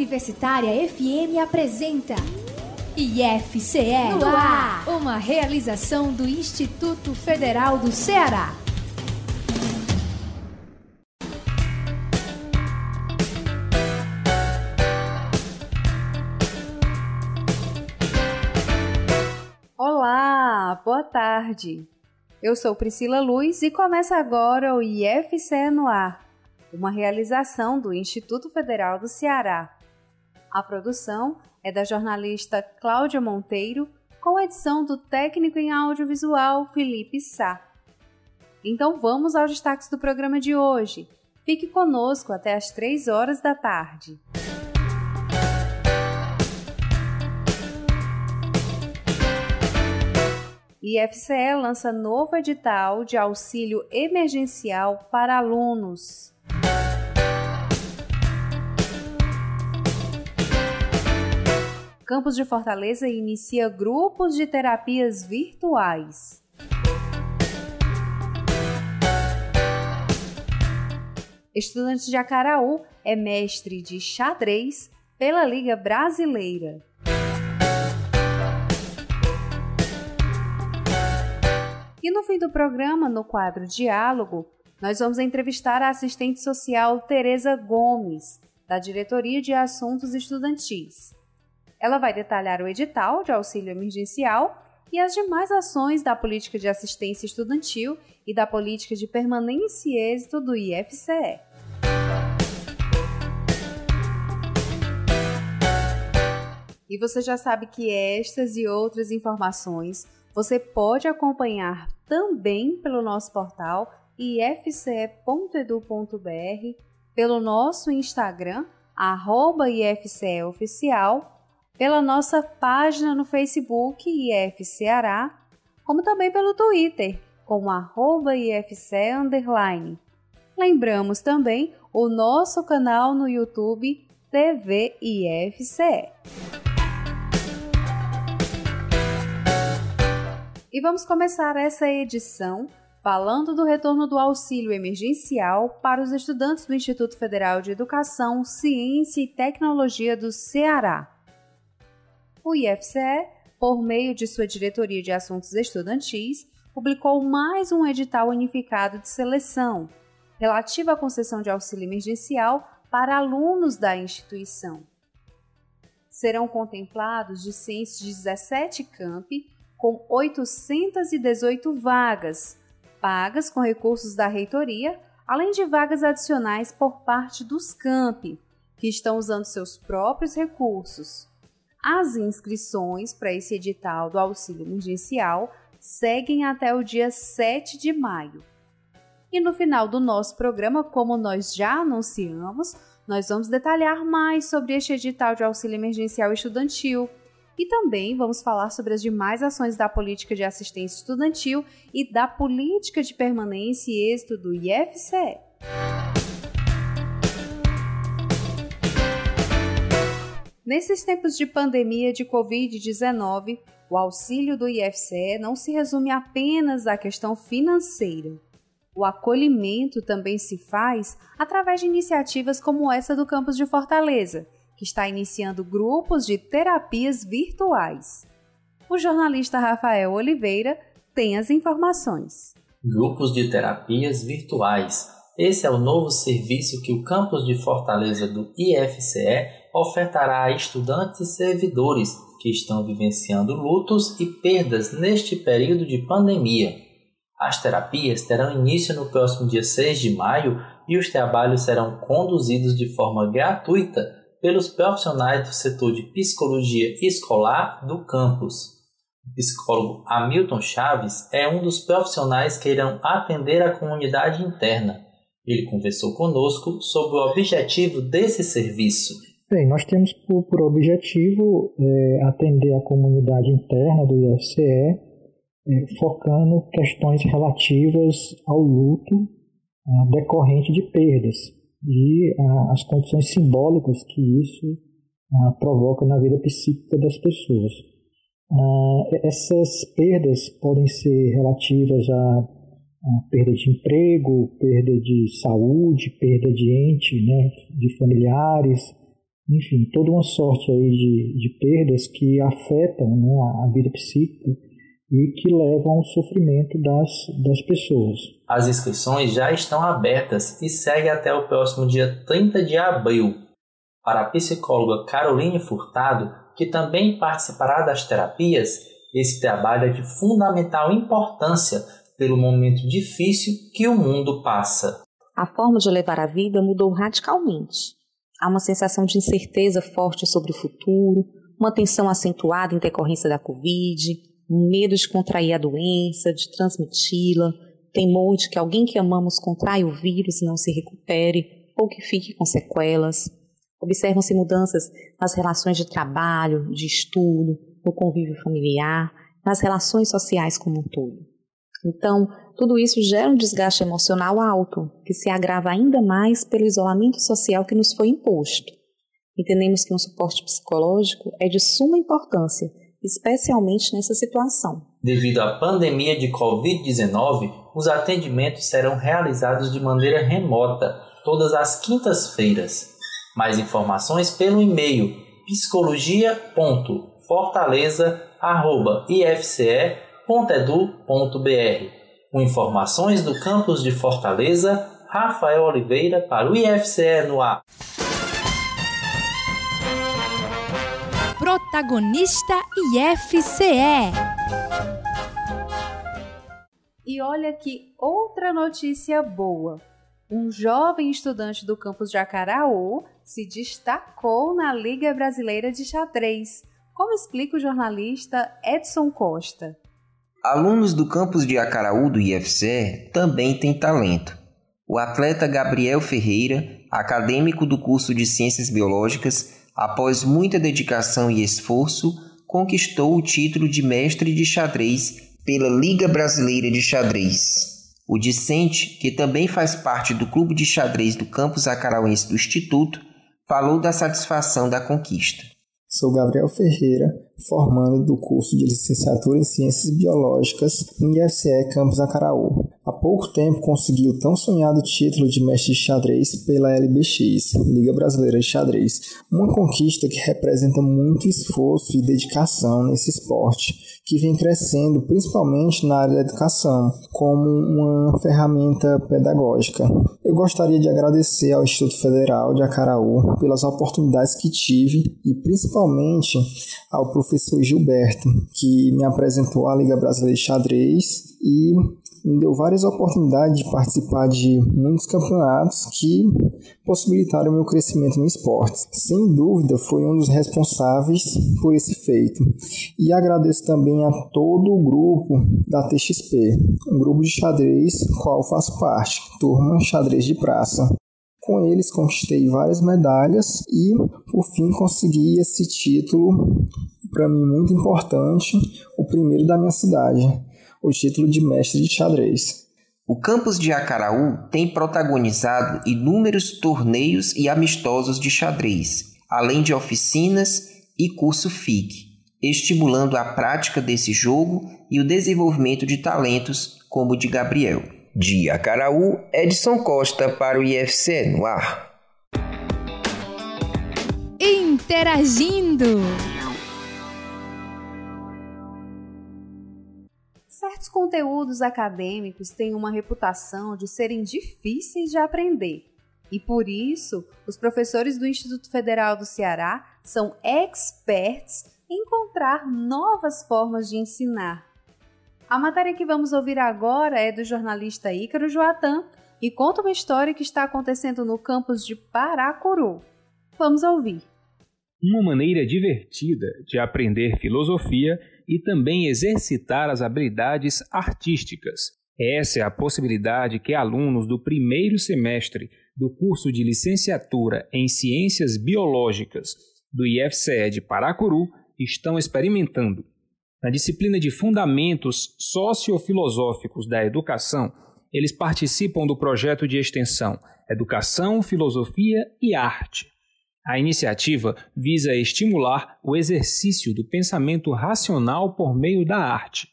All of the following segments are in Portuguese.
Universitária FM apresenta IFCE no ar, uma realização do Instituto Federal do Ceará. Olá, boa tarde. Eu sou Priscila Luz e começa agora o IFCE no ar, uma realização do Instituto Federal do Ceará. A produção é da jornalista Cláudia Monteiro, com edição do técnico em audiovisual Felipe Sá. Então vamos aos destaques do programa de hoje. Fique conosco até às 3 horas da tarde. IFCE lança novo edital de auxílio emergencial para alunos. Campus de Fortaleza inicia grupos de terapias virtuais. Estudante de Acaraú é mestre de xadrez pela Liga Brasileira. E no fim do programa, no quadro Diálogo, nós vamos entrevistar a assistente social Tereza Gomes, da Diretoria de Assuntos Estudantis. Ela vai detalhar o edital de auxílio emergencial e as demais ações da política de assistência estudantil e da política de permanência e êxito do IFCE. E você já sabe que estas e outras informações você pode acompanhar também pelo nosso portal ifce.edu.br, pelo nosso Instagram, ifceoficial, pela nossa página no Facebook IFCeará, como também pelo Twitter, como arroba underline. Lembramos também o nosso canal no YouTube TV IFCE. E vamos começar essa edição falando do retorno do auxílio emergencial para os estudantes do Instituto Federal de Educação, Ciência e Tecnologia do Ceará. O IFCE, por meio de sua Diretoria de Assuntos Estudantis, publicou mais um edital unificado de seleção relativo à concessão de auxílio emergencial para alunos da instituição. Serão contemplados discentes de 17 campi com 818 vagas, pagas com recursos da reitoria, além de vagas adicionais por parte dos campi, que estão usando seus próprios recursos. As inscrições para esse edital do auxílio emergencial seguem até o dia 7 de maio. E no final do nosso programa, como nós já anunciamos, nós vamos detalhar mais sobre este edital de auxílio emergencial estudantil e também vamos falar sobre as demais ações da política de assistência estudantil e da política de permanência e êxito do IFCE. Nesses tempos de pandemia de Covid-19, o auxílio do IFCE não se resume apenas à questão financeira. O acolhimento também se faz através de iniciativas como essa do campus de Fortaleza, que está iniciando grupos de terapias virtuais. O jornalista Rafael Oliveira tem as informações. Grupos de terapias virtuais. Esse é o novo serviço que o campus de Fortaleza do IFCE ofertará a estudantes e servidores que estão vivenciando lutos e perdas neste período de pandemia. As terapias terão início no próximo dia 6 de maio e os trabalhos serão conduzidos de forma gratuita pelos profissionais do setor de psicologia escolar do campus. O psicólogo Hamilton Chaves é um dos profissionais que irão atender a comunidade interna. Ele conversou conosco sobre o objetivo desse serviço. Bem, nós temos por, por objetivo é, atender a comunidade interna do IFCE, é, focando questões relativas ao luto é, decorrente de perdas, e ah, as condições simbólicas que isso ah, provoca na vida psíquica das pessoas. Ah, essas perdas podem ser relativas a, a, perda de emprego, perda de saúde, perda de ente, né, de familiares, enfim, toda uma sorte aí de, de perdas que afetam né, a, a vida psíquica e que levam ao sofrimento das, das pessoas. As inscrições já estão abertas e seguem até o próximo dia 30 de abril. Para a psicóloga Caroline Furtado, que também participará das terapias, esse trabalho é de fundamental importância pelo momento difícil que o mundo passa. A forma de levar a vida mudou radicalmente. Há uma sensação de incerteza forte sobre o futuro, uma tensão acentuada em decorrência da Covid, medo de contrair a doença, de transmiti-la, temor de que alguém que amamos contraia o vírus e não se recupere ou que fique com sequelas. Observam-se mudanças nas relações de trabalho, de estudo, no convívio familiar, nas relações sociais como um todo. Então, tudo isso gera um desgaste emocional alto, que se agrava ainda mais pelo isolamento social que nos foi imposto. Entendemos que um suporte psicológico é de suma importância especialmente nessa situação. Devido à pandemia de Covid-19, os atendimentos serão realizados de maneira remota, todas as quintas-feiras. Mais informações pelo e-mail psicologia.fortaleza.ifce.edu.br. Com informações do campus de Fortaleza, Rafael Oliveira para o IFCE no ar. Protagonista IFCE. E olha que outra notícia boa. Um jovem estudante do campus de Acaraú se destacou na Liga Brasileira de Xadrez, como explica o jornalista Edson Costa. Alunos do campus de Acaraú do IFCE também têm talento. O atleta Gabriel Ferreira, acadêmico do curso de Ciências Biológicas, após muita dedicação e esforço, conquistou o título de mestre de xadrez pela Liga Brasileira de Xadrez. O discente, que também faz parte do clube de xadrez do campus acarauense do Instituto, falou da satisfação da conquista. Sou Gabriel Ferreira, formando do curso de licenciatura em Ciências Biológicas no IFCE Campus Acaraú. Há pouco tempo consegui o tão sonhado título de mestre de xadrez pela LBX, Liga Brasileira de Xadrez, uma conquista que representa muito esforço e dedicação nesse esporte, que vem crescendo principalmente na área da educação, como uma ferramenta pedagógica. Eu gostaria de agradecer ao Instituto Federal de Acaraú pelas oportunidades que tive e principalmente ao professor Gilberto, que me apresentou a Liga Brasileira de Xadrez e me deu várias oportunidades de participar de muitos campeonatos que possibilitaram meu crescimento no esporte. Sem dúvida, foi um dos responsáveis por esse feito. E agradeço também a todo o grupo da TXP, um grupo de xadrez qual faço parte, turma Xadrez de Praça. Com eles conquistei várias medalhas e, por fim, consegui esse título, para mim muito importante, o primeiro da minha cidade o título de mestre de xadrez. O campus de Acaraú tem protagonizado inúmeros torneios e amistosos de xadrez, além de oficinas e curso FIC, estimulando a prática desse jogo e o desenvolvimento de talentos como o de Gabriel. De Acaraú, Edson Costa para o IFC no ar. Interagindo. Certos conteúdos acadêmicos têm uma reputação de serem difíceis de aprender. E por isso, os professores do Instituto Federal do Ceará são experts em encontrar novas formas de ensinar. A matéria que vamos ouvir agora é do jornalista Ícaro Joatan e conta uma história que está acontecendo no campus de Paracuru. Vamos ouvir. Uma maneira divertida de aprender filosofia e também exercitar as habilidades artísticas. Essa é a possibilidade que alunos do primeiro semestre do curso de licenciatura em Ciências Biológicas do IFCE de Paracuru estão experimentando. Na disciplina de Fundamentos Sociofilosóficos da Educação, eles participam do projeto de extensão Educação, Filosofia e Arte a iniciativa visa estimular o exercício do pensamento racional por meio da arte.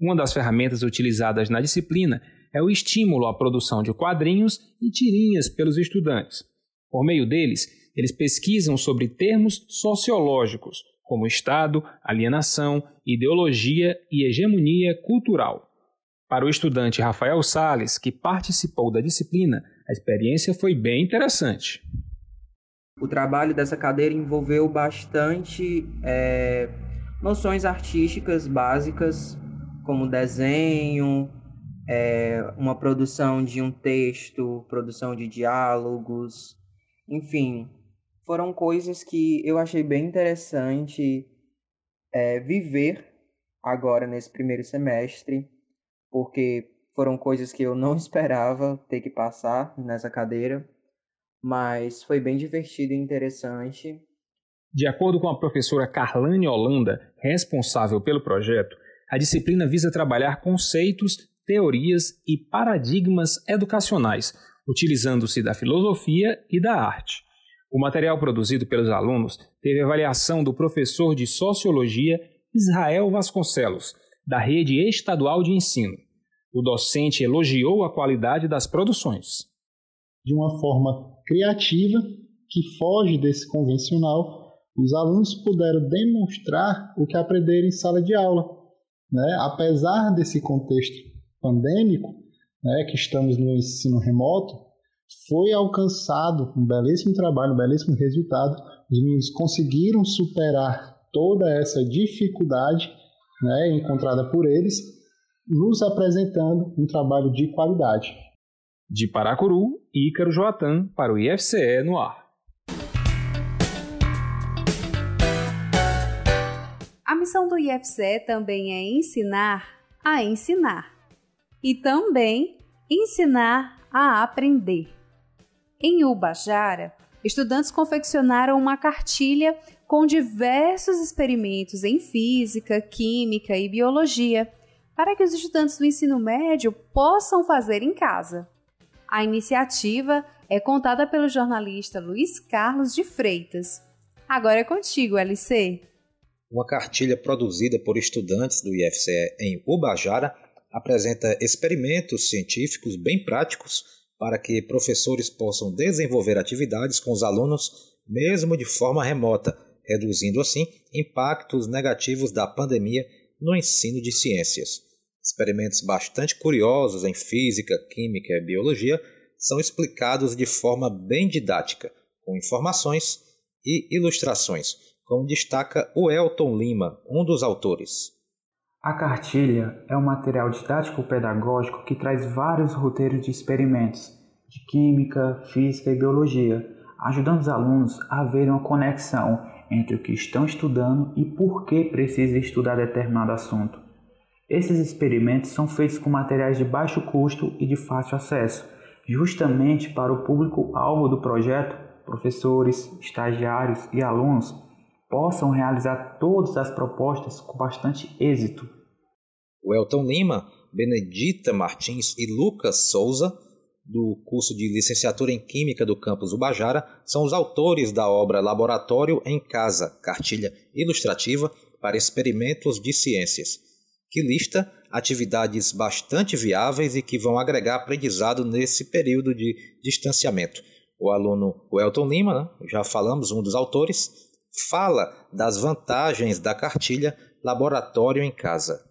Uma das ferramentas utilizadas na disciplina é o estímulo à produção de quadrinhos e tirinhas pelos estudantes. Por meio deles, eles pesquisam sobre termos sociológicos, como Estado, alienação, ideologia e hegemonia cultural. Para o estudante Rafael Sales, que participou da disciplina, a experiência foi bem interessante. O trabalho dessa cadeira envolveu bastante é, noções artísticas básicas, como desenho, é, uma produção de um texto, produção de diálogos, enfim, foram coisas que eu achei bem interessante é, viver agora nesse primeiro semestre, porque foram coisas que eu não esperava ter que passar nessa cadeira, mas foi bem divertido e interessante. De acordo com a professora Carlane Holanda, responsável pelo projeto, a disciplina visa trabalhar conceitos, teorias e paradigmas educacionais, utilizando-se da filosofia e da arte. O material produzido pelos alunos teve avaliação do professor de Sociologia Israel Vasconcelos, da Rede Estadual de Ensino. O docente elogiou a qualidade das produções. De uma forma criativa, que foge desse convencional, os alunos puderam demonstrar o que aprenderam em sala de aula. Né? Apesar desse contexto pandêmico, né, que estamos no ensino remoto, foi alcançado um belíssimo trabalho, um belíssimo resultado. Os meninos conseguiram superar toda essa dificuldade né, encontrada por eles, nos apresentando um trabalho de qualidade. De Paracuru, Ícaro Joatan para o IFCE no ar. A missão do IFCE também é ensinar a ensinar e também ensinar a aprender. Em Ubajara, estudantes confeccionaram uma cartilha com diversos experimentos em física, química e biologia para que os estudantes do ensino médio possam fazer em casa. A iniciativa é contada pelo jornalista Luiz Carlos de Freitas. Agora é contigo, LC. Uma cartilha produzida por estudantes do IFCE em Ubajara apresenta experimentos científicos bem práticos para que professores possam desenvolver atividades com os alunos, mesmo de forma remota, reduzindo assim impactos negativos da pandemia no ensino de ciências. Experimentos bastante curiosos em física, química e biologia são explicados de forma bem didática, com informações e ilustrações, como destaca o Elton Lima, um dos autores. A cartilha é um material didático-pedagógico que traz vários roteiros de experimentos de química, física e biologia, ajudando os alunos a verem uma conexão entre o que estão estudando e por que precisam estudar determinado assunto. Esses experimentos são feitos com materiais de baixo custo e de fácil acesso, justamente para o público-alvo do projeto, professores, estagiários e alunos, possam realizar todas as propostas com bastante êxito. O Elton Lima, Benedita Martins e Lucas Souza, do curso de licenciatura em Química do campus Ubajara, são os autores da obra Laboratório em Casa, cartilha ilustrativa para experimentos de ciências, que lista atividades bastante viáveis e que vão agregar aprendizado nesse período de distanciamento. O aluno Elton Lima, né, já falamos, um dos autores, fala das vantagens da cartilha Laboratório em Casa.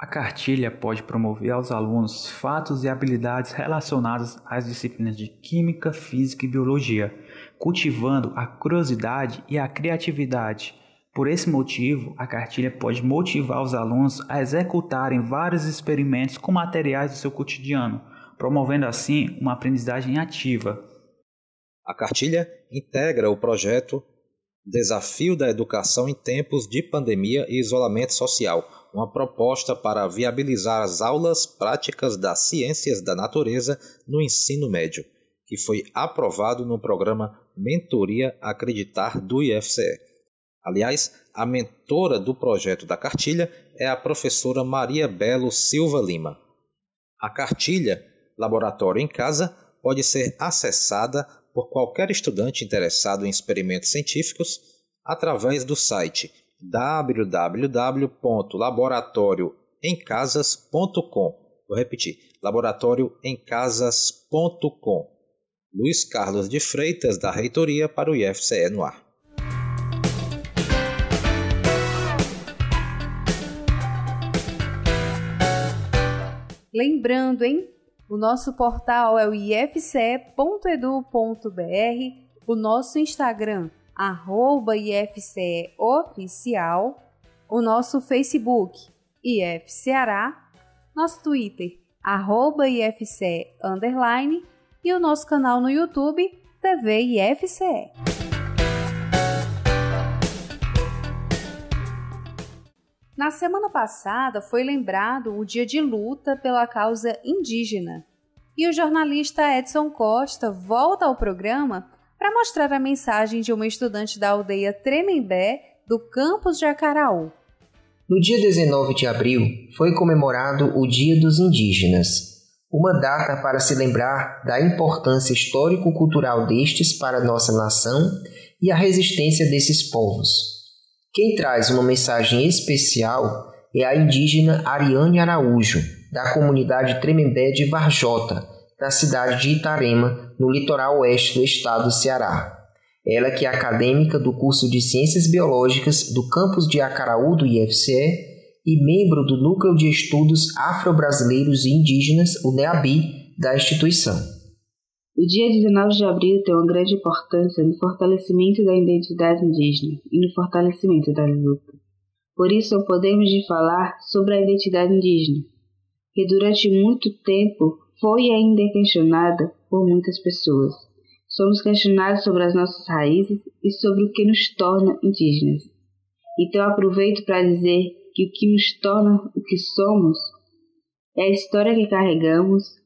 A cartilha pode promover aos alunos fatos e habilidades relacionados às disciplinas de Química, Física e Biologia, cultivando a curiosidade e a criatividade. Por esse motivo, a cartilha pode motivar os alunos a executarem vários experimentos com materiais do seu cotidiano, promovendo assim uma aprendizagem ativa. A cartilha integra o projeto Desafio da Educação em Tempos de Pandemia e Isolamento Social, uma proposta para viabilizar as aulas práticas das ciências da natureza no ensino médio, que foi aprovado no programa Mentoria Acreditar do IFCE. Aliás, a mentora do projeto da cartilha é a professora Maria Belo Silva Lima. A cartilha Laboratório em Casa pode ser acessada por qualquer estudante interessado em experimentos científicos através do site www.laboratorioemcasas.com. Vou repetir: laboratorioemcasas.com. Luiz Carlos de Freitas, da Reitoria, para o IFCE no ar. Lembrando, hein? O nosso portal é o ifce.edu.br, o nosso Instagram, arroba ifceoficial, o nosso Facebook, IFCeará, nosso Twitter, arroba ifce, underline, e o nosso canal no YouTube, TV IFCE. Na semana passada foi lembrado o dia de luta pela causa indígena. E o jornalista Edson Costa volta ao programa para mostrar a mensagem de uma estudante da aldeia Tremembé do campus de Acaraú. No dia 19 de abril foi comemorado o Dia dos Indígenas, uma data para se lembrar da importância histórico-cultural destes para nossa nação e a resistência desses povos. Quem traz uma mensagem especial é a indígena Ariane Araújo, da comunidade Tremembé de Varjota, na cidade de Itarema, no litoral oeste do estado do Ceará. Ela que é acadêmica do curso de Ciências Biológicas do campus de Acaraú do IFCE e membro do Núcleo de Estudos Afro-Brasileiros e Indígenas, o NEABI, da instituição. O dia 19 de abril tem uma grande importância no fortalecimento da identidade indígena e no fortalecimento das lutas. Por isso, podemos de falar sobre a identidade indígena, que durante muito tempo foi ainda questionada por muitas pessoas. Somos questionados sobre as nossas raízes e sobre o que nos torna indígenas. Então aproveito para dizer que o que nos torna o que somos é a história que carregamos,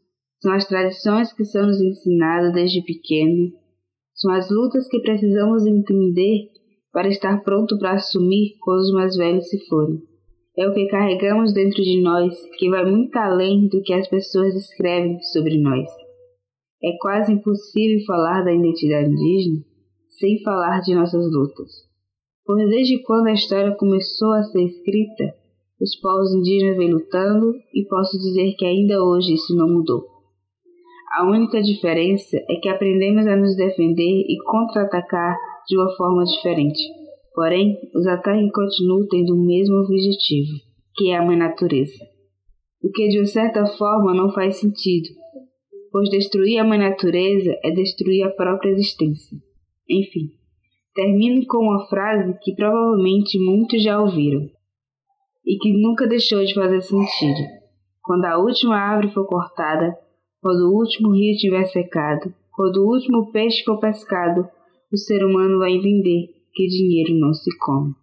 são as tradições que são nos ensinadas desde pequeno, são as lutas que precisamos entender para estar pronto para assumir quando os mais velhos se forem. É o que carregamos dentro de nós que vai muito além do que as pessoas escrevem sobre nós. É quase impossível falar da identidade indígena sem falar de nossas lutas. Pois desde quando a história começou a ser escrita, os povos indígenas vêm lutando e posso dizer que ainda hoje isso não mudou. A única diferença é que aprendemos a nos defender e contra-atacar de uma forma diferente. Porém, os ataques continuam tendo o mesmo objetivo, que é a mãe natureza. O que de certa forma não faz sentido, pois destruir a mãe natureza é destruir a própria existência. Enfim, termino com uma frase que provavelmente muitos já ouviram e que nunca deixou de fazer sentido. Quando a última árvore for cortada, quando o último rio tiver secado, quando o último peixe for pescado, o ser humano vai entender que dinheiro não se come.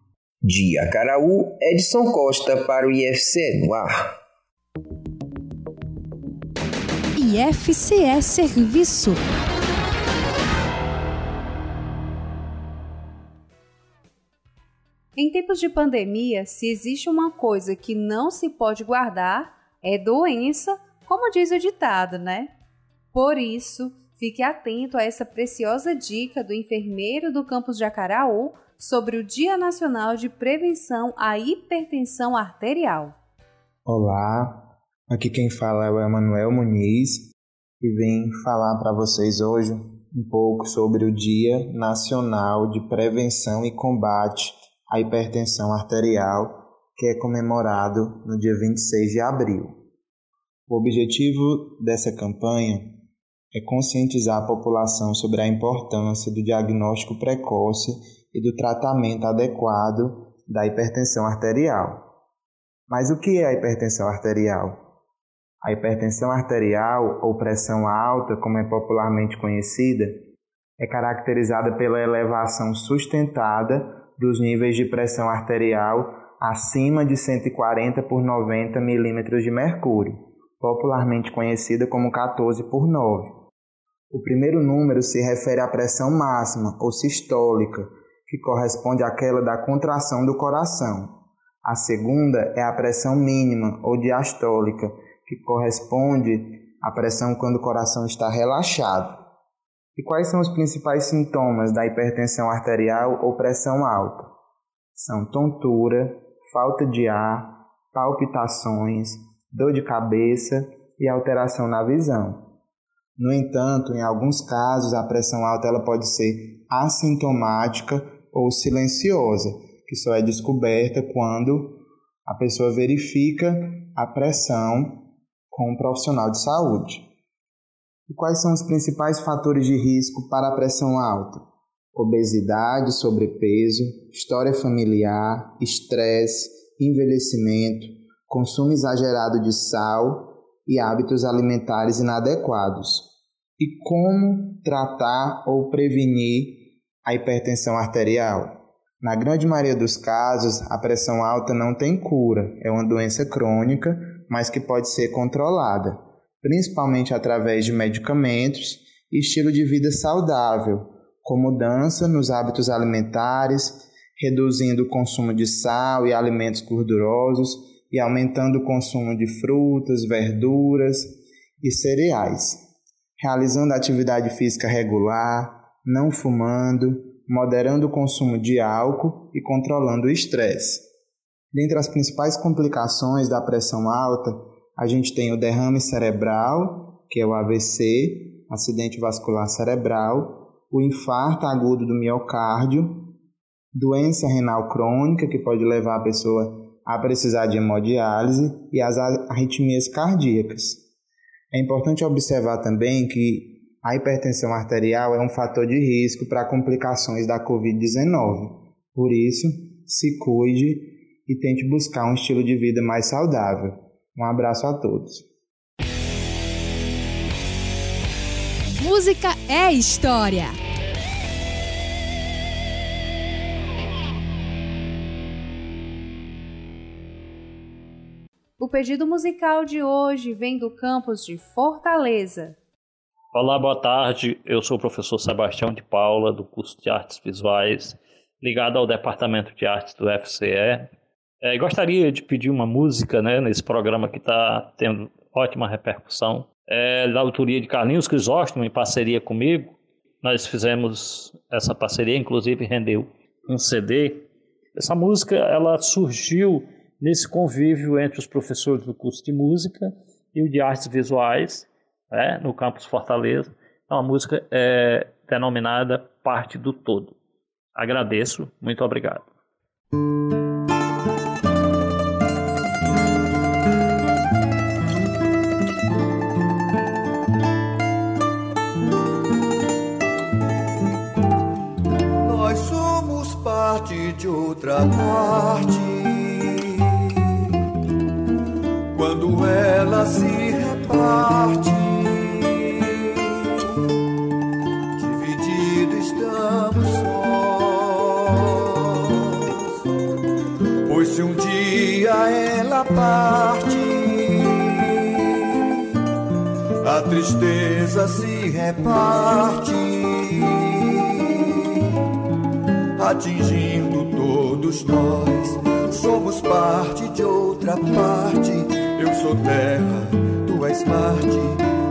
De Acaraú, Edson Costa para o IFCE no ar. IFCE Serviço. Em tempos de pandemia, se existe uma coisa que não se pode guardar, é doença como diz o ditado, né? Por isso, fique atento a essa preciosa dica do enfermeiro do campus de Acaraú sobre o Dia Nacional de Prevenção à Hipertensão Arterial. Olá, aqui quem fala é o Emanuel Muniz e vim falar para vocês hoje um pouco sobre o Dia Nacional de Prevenção e Combate à Hipertensão Arterial, que é comemorado no dia 26 de abril. O objetivo dessa campanha é conscientizar a população sobre a importância do diagnóstico precoce e do tratamento adequado da hipertensão arterial. Mas o que é a hipertensão arterial? A hipertensão arterial, ou pressão alta, como é popularmente conhecida, é caracterizada pela elevação sustentada dos níveis de pressão arterial acima de 140 por 90 milímetros de mercúrio popularmente conhecida como 14 por 9. O primeiro número se refere à pressão máxima ou sistólica, que corresponde àquela da contração do coração. A segunda é a pressão mínima ou diastólica, que corresponde à pressão quando o coração está relaxado. E quais são os principais sintomas da hipertensão arterial ou pressão alta? São tontura, falta de ar, palpitações, dor de cabeça e alteração na visão. No entanto, em alguns casos, a pressão alta ela pode ser assintomática ou silenciosa, que só é descoberta quando a pessoa verifica a pressão com um profissional de saúde. E quais são os principais fatores de risco para a pressão alta? Obesidade, sobrepeso, história familiar, estresse, envelhecimento, consumo exagerado de sal e hábitos alimentares inadequados. E como tratar ou prevenir a hipertensão arterial? Na grande maioria dos casos, a pressão alta não tem cura, é uma doença crônica, mas que pode ser controlada, principalmente através de medicamentos e estilo de vida saudável, com mudança nos hábitos alimentares reduzindo o consumo de sal e alimentos gordurosos e aumentando o consumo de frutas, verduras e cereais, realizando atividade física regular, não fumando, moderando o consumo de álcool e controlando o estresse. Dentre as principais complicações da pressão alta, a gente tem o derrame cerebral, que é o AVC, acidente vascular cerebral, o infarto agudo do miocárdio, doença renal crônica, que pode levar a pessoa a precisar de hemodiálise, e as arritmias cardíacas. É importante observar também que a hipertensão arterial é um fator de risco para complicações da Covid-19. Por isso, se cuide e tente buscar um estilo de vida mais saudável. Um abraço a todos. Música é história. O pedido musical de hoje vem do campus de Fortaleza. Olá, boa tarde. Eu sou o professor Sebastião de Paula, do curso de Artes Visuais, ligado ao Departamento de Artes do FCE. É, gostaria de pedir uma música né, nesse programa que está tendo ótima repercussão. É da autoria de Carlinhos Crisóstomo, em parceria comigo. Nós fizemos essa parceria, inclusive rendeu um CD. Essa música ela surgiu nesse convívio entre os professores do curso de música e o de artes visuais, né, no campus Fortaleza. Então, a música é denominada Parte do Todo. Agradeço, muito obrigado. Nós somos parte de outra parte ela se reparte. Dividido estamos sós, pois se um dia ela parte, a tristeza se reparte. Atingindo todos nós, somos parte de outra parte eu sou terra, tu és Marte,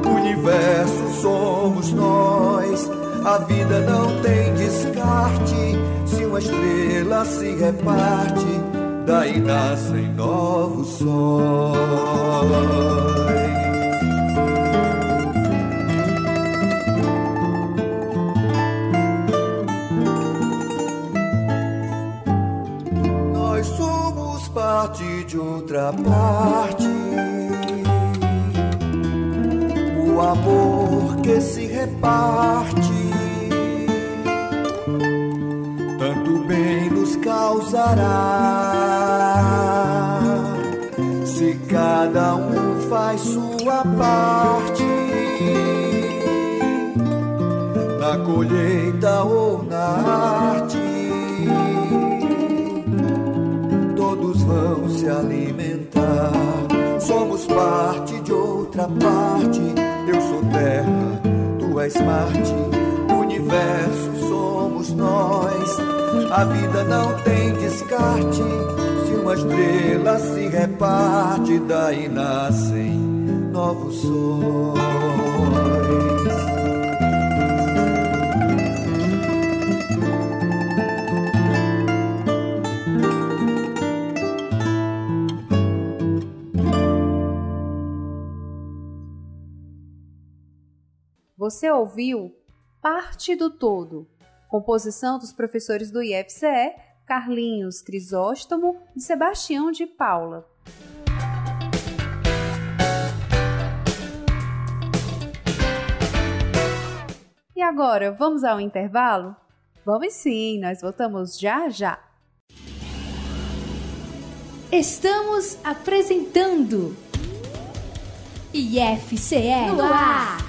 universo somos nós. A vida não tem descarte, se uma estrela se reparte, daí nascem novos sóis. Parte de outra parte o amor que se reparte, tanto bem nos causará. Se cada um faz sua parte, na colheita ou na arte, todos vão se alimentar. Somos parte de outra parte tu és Marte, universo somos nós. A vida não tem descarte, se uma estrela se reparte, daí nascem novos sóis. Você ouviu Parte do Todo, composição dos professores do IFCE, Carlinhos Crisóstomo e Sebastião de Paula. E agora, vamos ao intervalo? Vamos sim, nós voltamos já já. Estamos apresentando IFCE no ar.